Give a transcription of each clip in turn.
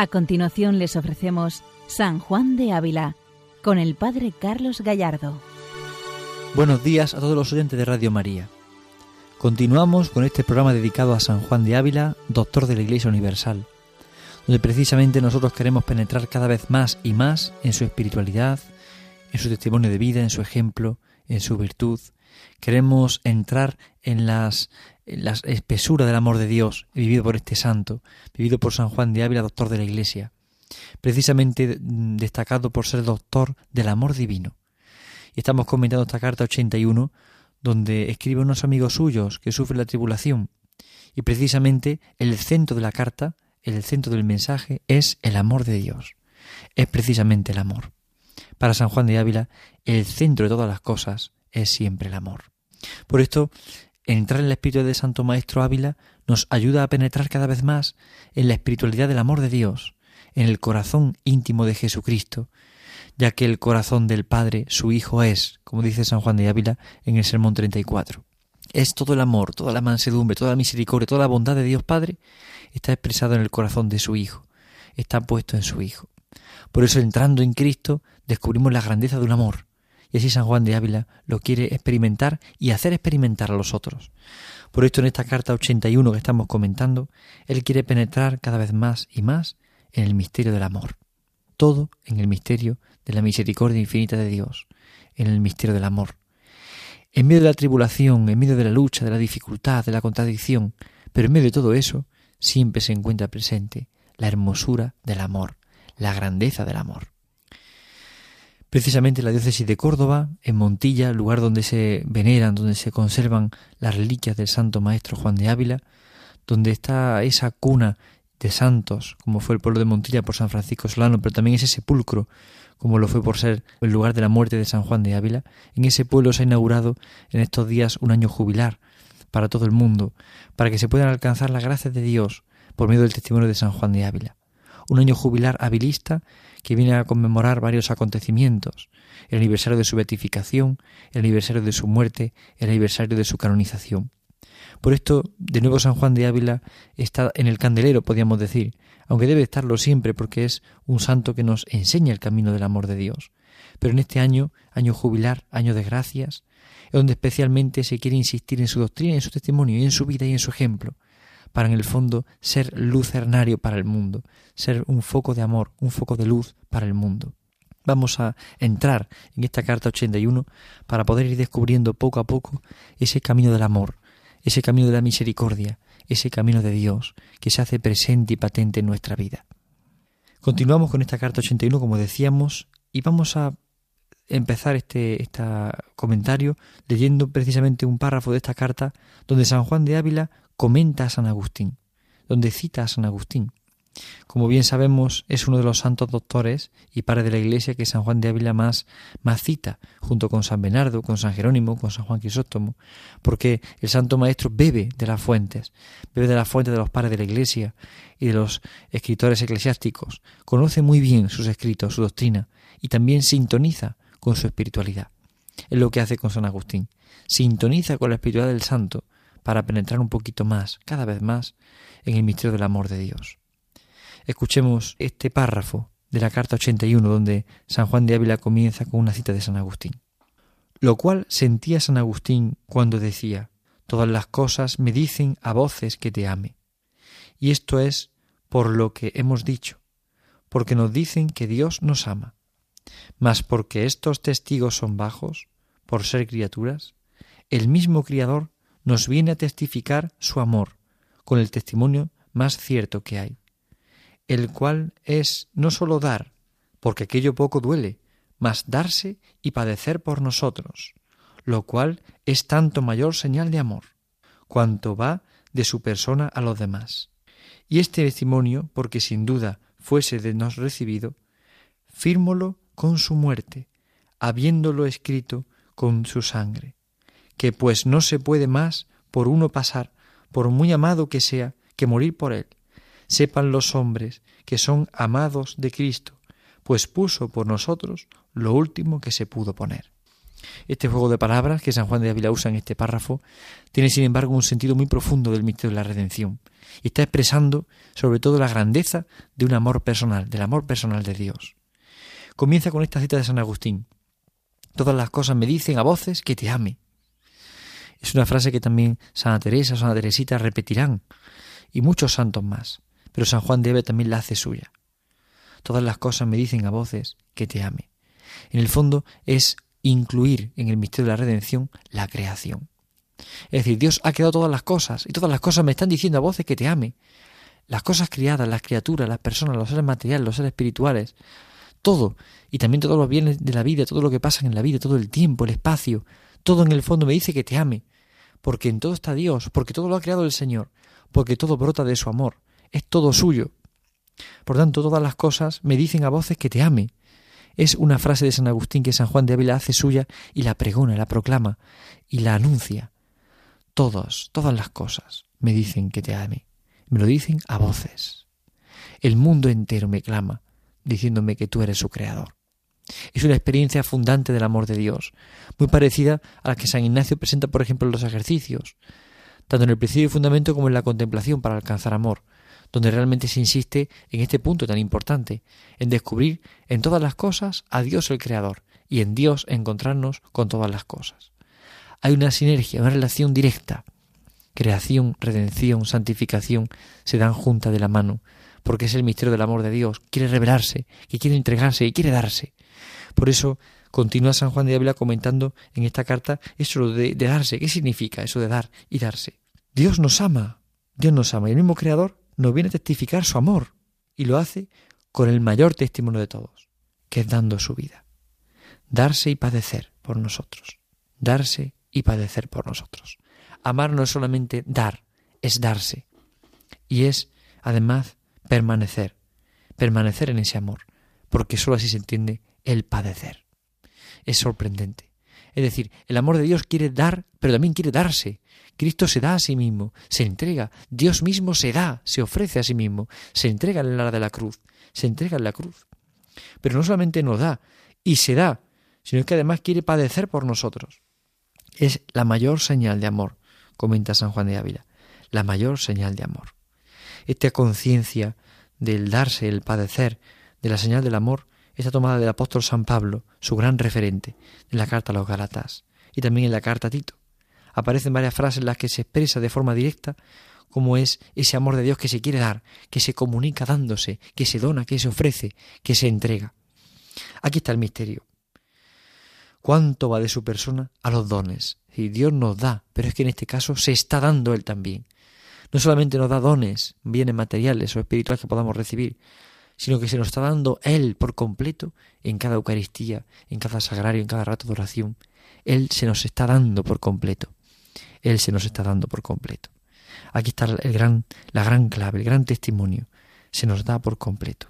A continuación les ofrecemos San Juan de Ávila con el Padre Carlos Gallardo. Buenos días a todos los oyentes de Radio María. Continuamos con este programa dedicado a San Juan de Ávila, doctor de la Iglesia Universal, donde precisamente nosotros queremos penetrar cada vez más y más en su espiritualidad, en su testimonio de vida, en su ejemplo, en su virtud. Queremos entrar en las la espesura del amor de Dios vivido por este santo, vivido por San Juan de Ávila, doctor de la Iglesia, precisamente destacado por ser doctor del amor divino. Y estamos comentando esta carta 81, donde escribe unos amigos suyos que sufren la tribulación. Y precisamente el centro de la carta, el centro del mensaje, es el amor de Dios. Es precisamente el amor. Para San Juan de Ávila, el centro de todas las cosas es siempre el amor. Por esto, entrar en el espíritu de Santo Maestro Ávila nos ayuda a penetrar cada vez más en la espiritualidad del amor de Dios, en el corazón íntimo de Jesucristo, ya que el corazón del Padre, su Hijo, es, como dice San Juan de Ávila en el Sermón 34. Es todo el amor, toda la mansedumbre, toda la misericordia, toda la bondad de Dios Padre está expresado en el corazón de su Hijo, está puesto en su Hijo. Por eso entrando en Cristo descubrimos la grandeza de un amor, y así San Juan de Ávila lo quiere experimentar y hacer experimentar a los otros. Por esto en esta carta 81 que estamos comentando, él quiere penetrar cada vez más y más en el misterio del amor. Todo en el misterio de la misericordia infinita de Dios, en el misterio del amor. En medio de la tribulación, en medio de la lucha, de la dificultad, de la contradicción, pero en medio de todo eso, siempre se encuentra presente la hermosura del amor, la grandeza del amor. Precisamente la diócesis de Córdoba, en Montilla, lugar donde se veneran, donde se conservan las reliquias del Santo Maestro Juan de Ávila, donde está esa cuna de santos, como fue el pueblo de Montilla por San Francisco Solano, pero también ese sepulcro, como lo fue por ser el lugar de la muerte de San Juan de Ávila, en ese pueblo se ha inaugurado en estos días un año jubilar para todo el mundo, para que se puedan alcanzar las gracias de Dios por medio del testimonio de San Juan de Ávila. Un año jubilar habilista que viene a conmemorar varios acontecimientos, el aniversario de su beatificación, el aniversario de su muerte, el aniversario de su canonización. Por esto, de nuevo San Juan de Ávila está en el candelero, podríamos decir, aunque debe estarlo siempre porque es un santo que nos enseña el camino del amor de Dios. Pero en este año, año jubilar, año de gracias, es donde especialmente se quiere insistir en su doctrina, en su testimonio y en su vida y en su ejemplo, para en el fondo ser lucernario para el mundo, ser un foco de amor, un foco de luz para el mundo. Vamos a entrar en esta carta 81 para poder ir descubriendo poco a poco ese camino del amor, ese camino de la misericordia, ese camino de Dios que se hace presente y patente en nuestra vida. Continuamos con esta carta 81, como decíamos, y vamos a empezar este, este comentario leyendo precisamente un párrafo de esta carta donde San Juan de Ávila comenta a San Agustín, donde cita a San Agustín. Como bien sabemos, es uno de los santos doctores y padre de la Iglesia que San Juan de Ávila más, cita, junto con San Bernardo, con San Jerónimo, con San Juan Crisóstomo, porque el Santo Maestro bebe de las fuentes, bebe de las fuentes de los padres de la Iglesia y de los escritores eclesiásticos, conoce muy bien sus escritos, su doctrina, y también sintoniza con su espiritualidad. Es lo que hace con San Agustín. Sintoniza con la espiritualidad del santo para penetrar un poquito más, cada vez más, en el misterio del amor de Dios. Escuchemos este párrafo de la carta 81 donde San Juan de Ávila comienza con una cita de San Agustín. Lo cual sentía San Agustín cuando decía, Todas las cosas me dicen a voces que te ame. Y esto es por lo que hemos dicho, porque nos dicen que Dios nos ama. Mas porque estos testigos son bajos, por ser criaturas, el mismo Criador nos viene a testificar su amor con el testimonio más cierto que hay, el cual es no sólo dar, porque aquello poco duele, mas darse y padecer por nosotros, lo cual es tanto mayor señal de amor, cuanto va de su persona a los demás. Y este testimonio, porque sin duda fuese de nos recibido, fírmolo con su muerte, habiéndolo escrito con su sangre, que pues no se puede más por uno pasar, por muy amado que sea, que morir por él. Sepan los hombres que son amados de Cristo, pues puso por nosotros lo último que se pudo poner. Este juego de palabras que San Juan de Ávila usa en este párrafo tiene sin embargo un sentido muy profundo del misterio de la redención y está expresando sobre todo la grandeza de un amor personal, del amor personal de Dios. Comienza con esta cita de San Agustín. Todas las cosas me dicen a voces que te ame. Es una frase que también Santa Teresa, Santa Teresita repetirán y muchos santos más, pero San Juan de Ávila también la hace suya. Todas las cosas me dicen a voces que te ame. En el fondo es incluir en el misterio de la redención la creación. Es decir, Dios ha creado todas las cosas y todas las cosas me están diciendo a voces que te ame. Las cosas criadas, las criaturas, las personas, los seres materiales, los seres espirituales, todo, y también todos los bienes de la vida, todo lo que pasa en la vida, todo el tiempo, el espacio, todo en el fondo me dice que te ame, porque en todo está Dios, porque todo lo ha creado el Señor, porque todo brota de su amor, es todo suyo. Por tanto, todas las cosas me dicen a voces que te ame, es una frase de San Agustín que San Juan de Ávila hace suya y la pregona, la proclama y la anuncia. Todos, todas las cosas me dicen que te ame. Me lo dicen a voces. El mundo entero me clama, diciéndome que tú eres su creador. Es una experiencia fundante del amor de Dios, muy parecida a la que San Ignacio presenta, por ejemplo, en los ejercicios, tanto en el principio y fundamento como en la contemplación para alcanzar amor, donde realmente se insiste en este punto tan importante, en descubrir en todas las cosas a Dios el Creador y en Dios encontrarnos con todas las cosas. Hay una sinergia, una relación directa. Creación, redención, santificación se dan junta de la mano, porque es el misterio del amor de Dios, quiere revelarse, que quiere entregarse y quiere darse. Por eso continúa San Juan de Ávila comentando en esta carta eso de, de darse. ¿Qué significa eso de dar y darse? Dios nos ama, Dios nos ama y el mismo Creador nos viene a testificar su amor y lo hace con el mayor testimonio de todos, que es dando su vida. Darse y padecer por nosotros. Darse y padecer por nosotros. Amar no es solamente dar, es darse. Y es, además, permanecer. Permanecer en ese amor, porque sólo así se entiende el padecer. Es sorprendente. Es decir, el amor de Dios quiere dar, pero también quiere darse. Cristo se da a sí mismo, se entrega, Dios mismo se da, se ofrece a sí mismo, se entrega en la de la cruz, se entrega en la cruz. Pero no solamente nos da y se da, sino que además quiere padecer por nosotros. Es la mayor señal de amor, comenta San Juan de Ávila, la mayor señal de amor. Esta conciencia del darse, el padecer, de la señal del amor, está tomada del apóstol San Pablo, su gran referente, en la carta a los Galatas y también en la carta a Tito. Aparecen varias frases en las que se expresa de forma directa cómo es ese amor de Dios que se quiere dar, que se comunica dándose, que se dona, que se ofrece, que se entrega. Aquí está el misterio. ¿Cuánto va de su persona a los dones? Y Dios nos da, pero es que en este caso se está dando Él también. No solamente nos da dones, bienes materiales o espirituales que podamos recibir, sino que se nos está dando Él por completo en cada Eucaristía, en cada sagrario, en cada rato de oración. Él se nos está dando por completo. Él se nos está dando por completo. Aquí está el gran, la gran clave, el gran testimonio. Se nos da por completo.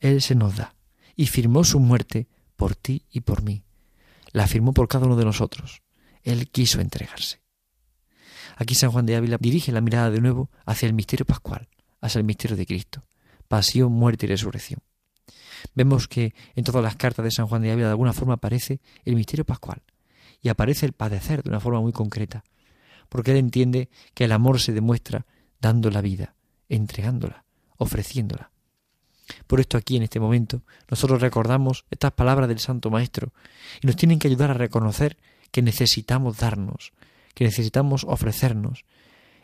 Él se nos da y firmó su muerte por ti y por mí. La firmó por cada uno de nosotros. Él quiso entregarse. Aquí San Juan de Ávila dirige la mirada de nuevo hacia el misterio pascual, hacia el misterio de Cristo pasión, muerte y resurrección. Vemos que en todas las cartas de San Juan de Ávila de alguna forma aparece el misterio pascual y aparece el padecer de una forma muy concreta, porque él entiende que el amor se demuestra dando la vida, entregándola, ofreciéndola. Por esto aquí en este momento nosotros recordamos estas palabras del Santo Maestro y nos tienen que ayudar a reconocer que necesitamos darnos, que necesitamos ofrecernos,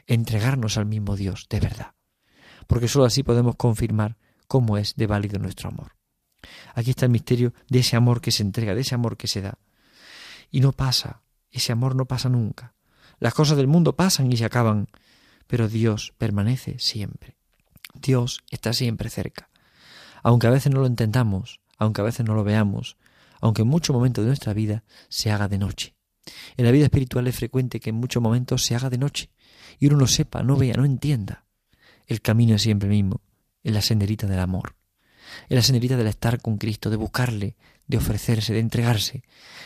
entregarnos al mismo Dios de verdad porque sólo así podemos confirmar cómo es de válido nuestro amor. Aquí está el misterio de ese amor que se entrega, de ese amor que se da. Y no pasa, ese amor no pasa nunca. Las cosas del mundo pasan y se acaban, pero Dios permanece siempre. Dios está siempre cerca. Aunque a veces no lo entendamos, aunque a veces no lo veamos, aunque en muchos momentos de nuestra vida se haga de noche. En la vida espiritual es frecuente que en muchos momentos se haga de noche y uno no sepa, no vea, no entienda. El camino es siempre mismo, en la senderita del amor, en la senderita del estar con Cristo, de buscarle, de ofrecerse, de entregarse,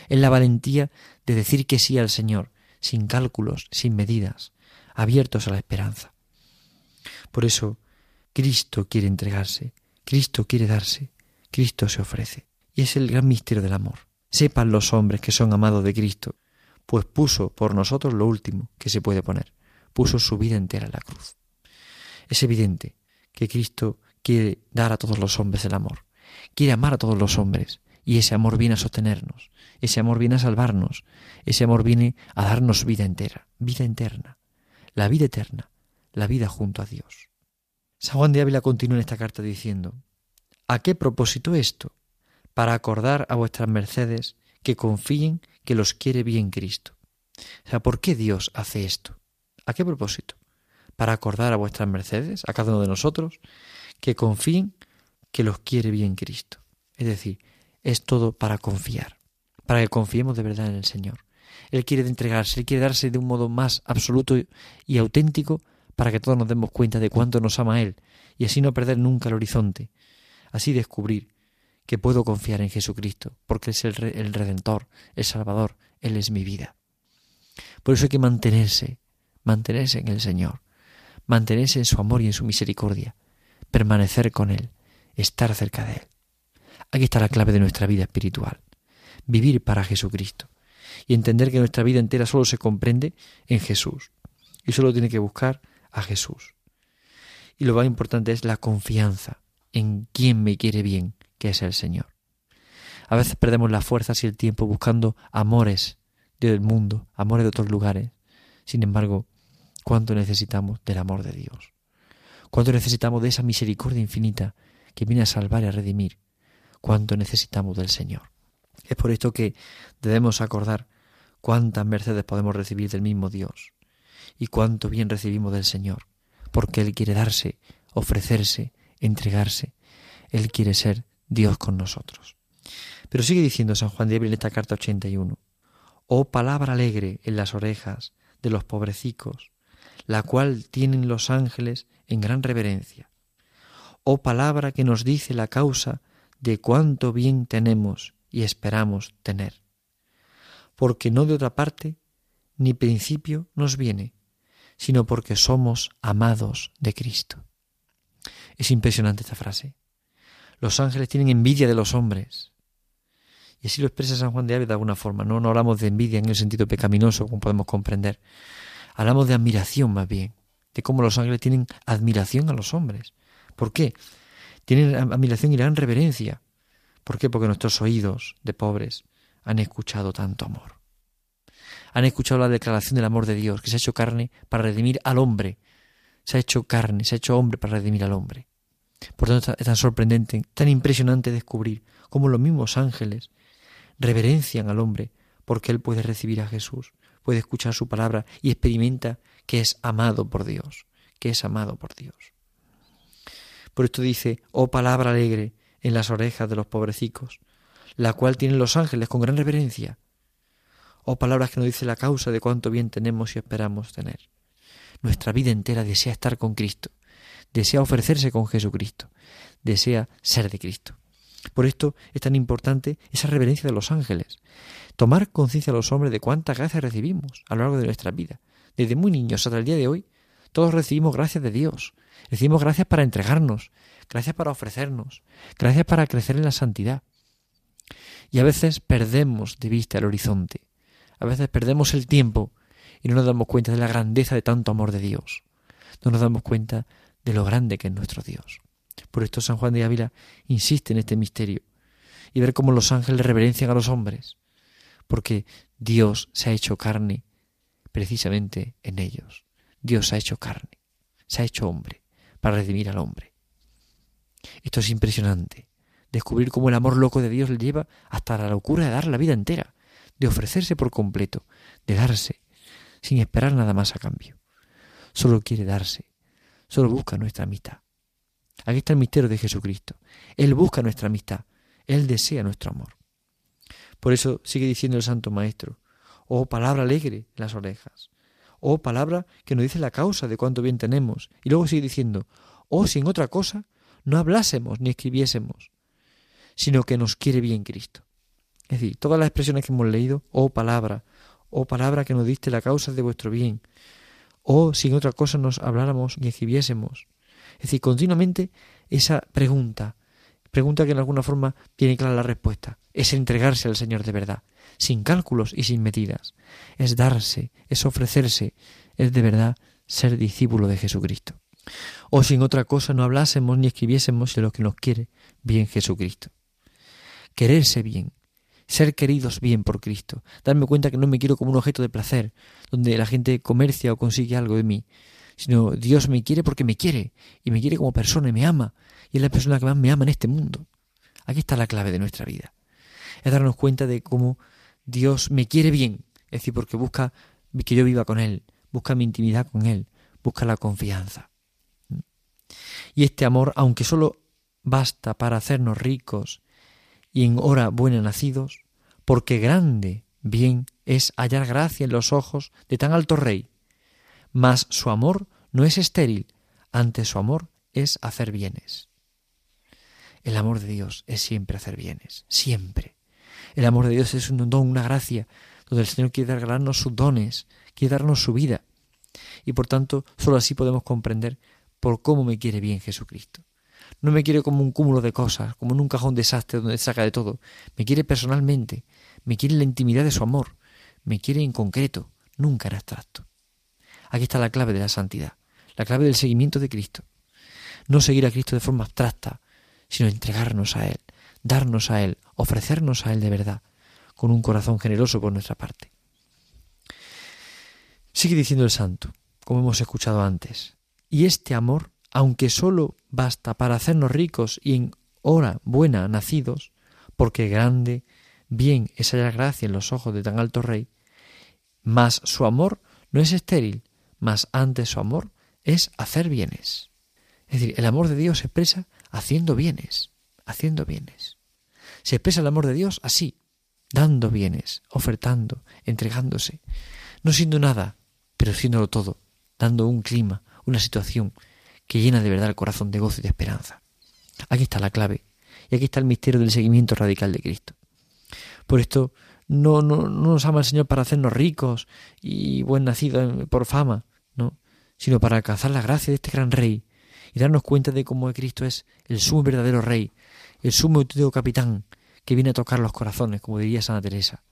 en la valentía de decir que sí al Señor, sin cálculos, sin medidas, abiertos a la esperanza. Por eso, Cristo quiere entregarse, Cristo quiere darse, Cristo se ofrece. Y es el gran misterio del amor. Sepan los hombres que son amados de Cristo, pues puso por nosotros lo último que se puede poner, puso su vida entera en la cruz. Es evidente que Cristo quiere dar a todos los hombres el amor, quiere amar a todos los hombres, y ese amor viene a sostenernos, ese amor viene a salvarnos, ese amor viene a darnos vida entera, vida eterna, la vida eterna, la vida junto a Dios. San Juan de Ávila continúa en esta carta diciendo, ¿A qué propósito esto? Para acordar a vuestras mercedes que confíen que los quiere bien Cristo. O sea, ¿por qué Dios hace esto? ¿A qué propósito? Para acordar a vuestras mercedes, a cada uno de nosotros, que confíen que los quiere bien Cristo. Es decir, es todo para confiar, para que confiemos de verdad en el Señor. Él quiere entregarse, Él quiere darse de un modo más absoluto y auténtico para que todos nos demos cuenta de cuánto nos ama Él y así no perder nunca el horizonte, así descubrir que puedo confiar en Jesucristo, porque es el, el Redentor, el Salvador, Él es mi vida. Por eso hay que mantenerse, mantenerse en el Señor, mantenerse en su amor y en su misericordia, permanecer con Él, estar cerca de Él. Aquí está la clave de nuestra vida espiritual. Vivir para Jesucristo y entender que nuestra vida entera solo se comprende en Jesús y solo tiene que buscar a Jesús. Y lo más importante es la confianza en quien me quiere bien, que es el Señor. A veces perdemos las fuerzas y el tiempo buscando amores del mundo, amores de otros lugares. Sin embargo, ¿cuánto necesitamos del amor de Dios? ¿Cuánto necesitamos de esa misericordia infinita que viene a salvar y a redimir? cuánto necesitamos del Señor. Es por esto que debemos acordar cuántas mercedes podemos recibir del mismo Dios y cuánto bien recibimos del Señor, porque Él quiere darse, ofrecerse, entregarse. Él quiere ser Dios con nosotros. Pero sigue diciendo San Juan de Ávila en esta carta 81, oh palabra alegre en las orejas de los pobrecicos, la cual tienen los ángeles en gran reverencia. Oh palabra que nos dice la causa de cuánto bien tenemos y esperamos tener. Porque no de otra parte ni principio nos viene, sino porque somos amados de Cristo. Es impresionante esta frase. Los ángeles tienen envidia de los hombres. Y así lo expresa San Juan de Ávila de alguna forma. No, no hablamos de envidia en el sentido pecaminoso, como podemos comprender. Hablamos de admiración más bien, de cómo los ángeles tienen admiración a los hombres. ¿Por qué? tienen admiración y gran reverencia. ¿Por qué? Porque nuestros oídos de pobres han escuchado tanto amor. Han escuchado la declaración del amor de Dios, que se ha hecho carne para redimir al hombre. Se ha hecho carne, se ha hecho hombre para redimir al hombre. Por tanto, es tan sorprendente, tan impresionante descubrir cómo los mismos ángeles reverencian al hombre porque él puede recibir a Jesús, puede escuchar su palabra y experimenta que es amado por Dios, que es amado por Dios. Por esto dice, oh palabra alegre en las orejas de los pobrecicos, la cual tienen los ángeles con gran reverencia. Oh palabras que nos dice la causa de cuánto bien tenemos y esperamos tener. Nuestra vida entera desea estar con Cristo, desea ofrecerse con Jesucristo, desea ser de Cristo. Por esto es tan importante esa reverencia de los ángeles. Tomar conciencia a los hombres de cuánta gracia recibimos a lo largo de nuestra vida. Desde muy niños hasta el día de hoy, todos recibimos gracias de Dios. Recibimos gracias para entregarnos, gracias para ofrecernos, gracias para crecer en la santidad. Y a veces perdemos de vista el horizonte, a veces perdemos el tiempo y no nos damos cuenta de la grandeza de tanto amor de Dios. No nos damos cuenta de lo grande que es nuestro Dios. Por esto San Juan de Ávila insiste en este misterio y ver cómo los ángeles reverencian a los hombres, porque Dios se ha hecho carne precisamente en ellos. Dios se ha hecho carne, se ha hecho hombre para redimir al hombre. Esto es impresionante. Descubrir cómo el amor loco de Dios le lleva hasta la locura de dar la vida entera, de ofrecerse por completo, de darse, sin esperar nada más a cambio. Solo quiere darse, solo busca nuestra amistad. Aquí está el misterio de Jesucristo. Él busca nuestra amistad, Él desea nuestro amor. Por eso sigue diciendo el Santo Maestro, oh palabra alegre en las orejas, oh palabra que nos dice la causa de cuánto bien tenemos. Y luego sigue diciendo, oh sin otra cosa no hablásemos ni escribiésemos, sino que nos quiere bien Cristo. Es decir, todas las expresiones que hemos leído, oh palabra, oh palabra que nos diste la causa de vuestro bien, oh sin otra cosa nos habláramos ni escribiésemos. Es decir, continuamente esa pregunta, Pregunta que en alguna forma tiene clara la respuesta. Es entregarse al Señor de verdad, sin cálculos y sin medidas. Es darse, es ofrecerse, es de verdad ser discípulo de Jesucristo. O sin otra cosa no hablásemos ni escribiésemos de lo que nos quiere bien Jesucristo. Quererse bien, ser queridos bien por Cristo, darme cuenta que no me quiero como un objeto de placer, donde la gente comercia o consigue algo de mí, sino Dios me quiere porque me quiere, y me quiere como persona y me ama, y es la persona que más me ama en este mundo. Aquí está la clave de nuestra vida. Es darnos cuenta de cómo Dios me quiere bien, es decir, porque busca que yo viva con Él, busca mi intimidad con Él, busca la confianza. Y este amor, aunque solo basta para hacernos ricos y en hora buena nacidos, porque grande bien es hallar gracia en los ojos de tan alto rey. Mas su amor no es estéril, ante su amor es hacer bienes. El amor de Dios es siempre hacer bienes, siempre. El amor de Dios es un don, una gracia, donde el Señor quiere regalarnos sus dones, quiere darnos su vida. Y por tanto, sólo así podemos comprender por cómo me quiere bien Jesucristo. No me quiere como un cúmulo de cosas, como en un cajón desastre donde saca de todo. Me quiere personalmente, me quiere en la intimidad de su amor, me quiere en concreto, nunca en abstracto. Aquí está la clave de la santidad, la clave del seguimiento de Cristo. No seguir a Cristo de forma abstracta, sino entregarnos a Él, darnos a Él, ofrecernos a Él de verdad, con un corazón generoso por nuestra parte. Sigue diciendo el santo, como hemos escuchado antes, y este amor, aunque sólo basta para hacernos ricos y en hora buena nacidos, porque grande, bien es hallar gracia en los ojos de tan alto rey, mas su amor no es estéril, mas antes su amor es hacer bienes. Es decir, el amor de Dios se expresa haciendo bienes, haciendo bienes. Se expresa el amor de Dios así, dando bienes, ofertando, entregándose, no siendo nada, pero siéndolo todo, dando un clima, una situación que llena de verdad el corazón de gozo y de esperanza. Aquí está la clave, y aquí está el misterio del seguimiento radical de Cristo. Por esto no, no, no nos ama el Señor para hacernos ricos y buen nacidos por fama, no, sino para alcanzar la gracia de este gran Rey y darnos cuenta de cómo Cristo es el sumo verdadero Rey, el sumo y capitán que viene a tocar los corazones, como diría Santa Teresa.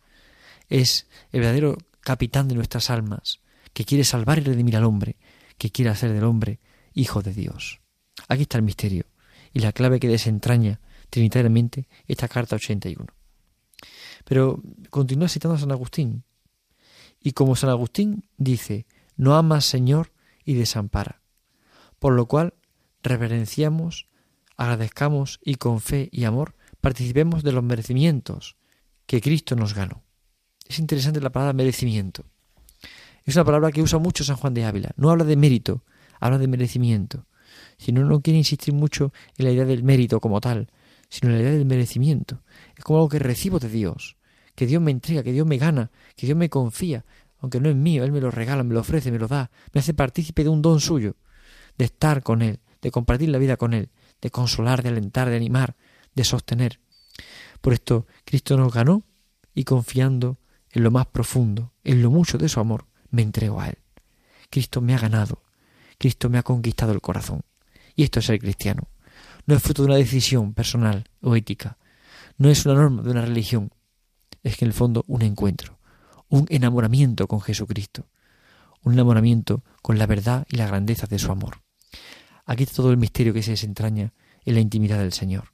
Es el verdadero capitán de nuestras almas, que quiere salvar y redimir al hombre, que quiere hacer del hombre hijo de Dios. Aquí está el misterio y la clave que desentraña trinitariamente esta carta 81. Pero continúa citando a San Agustín. Y como San Agustín dice, no amas Señor y desampara. Por lo cual reverenciamos, agradezcamos y con fe y amor participemos de los merecimientos que Cristo nos ganó. Es interesante la palabra merecimiento. Es una palabra que usa mucho San Juan de Ávila. No habla de mérito, habla de merecimiento. Si no, no quiere insistir mucho en la idea del mérito como tal, sino en la idea del merecimiento. Es como algo que recibo de Dios, que Dios me entrega, que Dios me gana, que Dios me confía, aunque no es mío, Él me lo regala, me lo ofrece, me lo da, me hace partícipe de un don suyo, de estar con Él, de compartir la vida con Él, de consolar, de alentar, de animar, de sostener. Por esto Cristo nos ganó y confiando en lo más profundo, en lo mucho de su amor, me entrego a Él. Cristo me ha ganado, Cristo me ha conquistado el corazón. Y esto es ser cristiano. No es fruto de una decisión personal o ética, no es una norma de una religión, es que en el fondo un encuentro, un enamoramiento con Jesucristo, un enamoramiento con la verdad y la grandeza de su amor. Aquí está todo el misterio que se desentraña en la intimidad del Señor.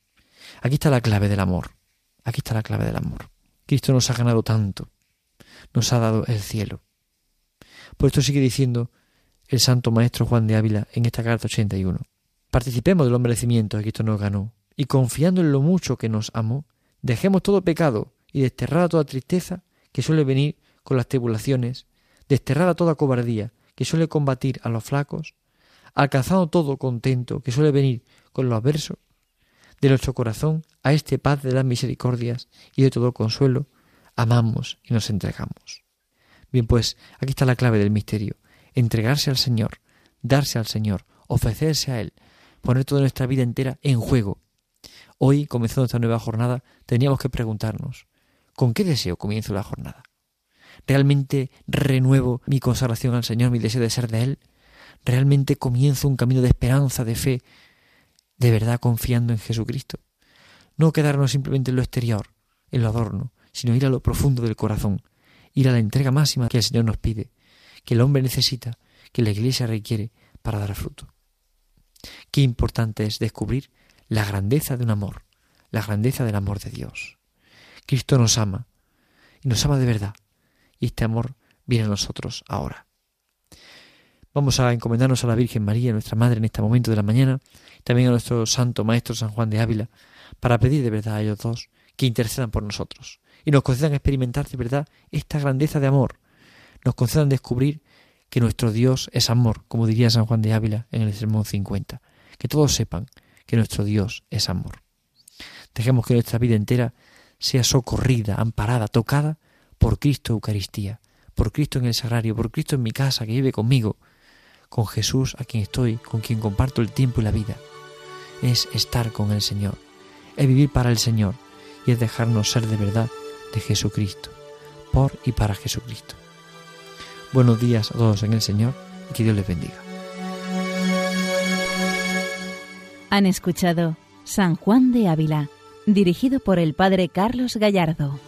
Aquí está la clave del amor. Aquí está la clave del amor. Cristo nos ha ganado tanto, nos ha dado el cielo, por esto sigue diciendo el santo maestro Juan de Ávila en esta carta 81. Participemos del merecimiento que Cristo nos ganó, y confiando en lo mucho que nos amó, dejemos todo pecado y desterrada toda tristeza que suele venir con las tribulaciones, desterrada toda cobardía que suele combatir a los flacos, alcanzando todo contento que suele venir con lo adverso, de nuestro corazón a este paz de las misericordias y de todo consuelo, amamos y nos entregamos. Bien, pues aquí está la clave del misterio. Entregarse al Señor, darse al Señor, ofrecerse a Él, poner toda nuestra vida entera en juego. Hoy, comenzando esta nueva jornada, teníamos que preguntarnos, ¿con qué deseo comienzo la jornada? ¿Realmente renuevo mi consagración al Señor, mi deseo de ser de Él? ¿Realmente comienzo un camino de esperanza, de fe, de verdad confiando en Jesucristo? No quedarnos simplemente en lo exterior, en lo adorno, sino ir a lo profundo del corazón, ir a la entrega máxima que el Señor nos pide, que el hombre necesita, que la Iglesia requiere para dar fruto. Qué importante es descubrir la grandeza de un amor, la grandeza del amor de Dios. Cristo nos ama, y nos ama de verdad, y este amor viene a nosotros ahora. Vamos a encomendarnos a la Virgen María, nuestra Madre, en este momento de la mañana, también a nuestro Santo Maestro San Juan de Ávila, para pedir de verdad a ellos dos que intercedan por nosotros y nos concedan experimentar de verdad esta grandeza de amor, nos concedan descubrir que nuestro Dios es amor, como diría San Juan de Ávila en el Sermón 50, que todos sepan que nuestro Dios es amor. Dejemos que nuestra vida entera sea socorrida, amparada, tocada por Cristo Eucaristía, por Cristo en el sagrario, por Cristo en mi casa que vive conmigo, con Jesús a quien estoy, con quien comparto el tiempo y la vida. Es estar con el Señor, es vivir para el Señor y es dejarnos ser de verdad de Jesucristo, por y para Jesucristo. Buenos días a todos en el Señor y que Dios les bendiga. Han escuchado San Juan de Ávila, dirigido por el Padre Carlos Gallardo.